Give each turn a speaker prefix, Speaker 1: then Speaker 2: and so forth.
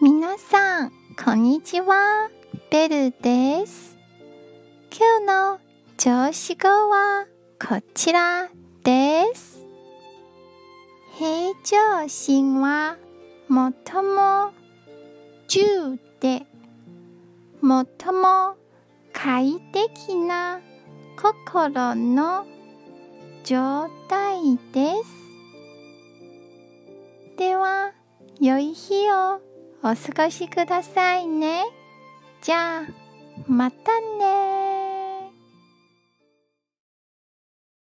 Speaker 1: 皆さん、こんにちは。ベルです。今日の調子語はこちらです。平常心は最も10で最も快適な心の状態です。では、良い日お過ごしくださいね。じゃあ、またね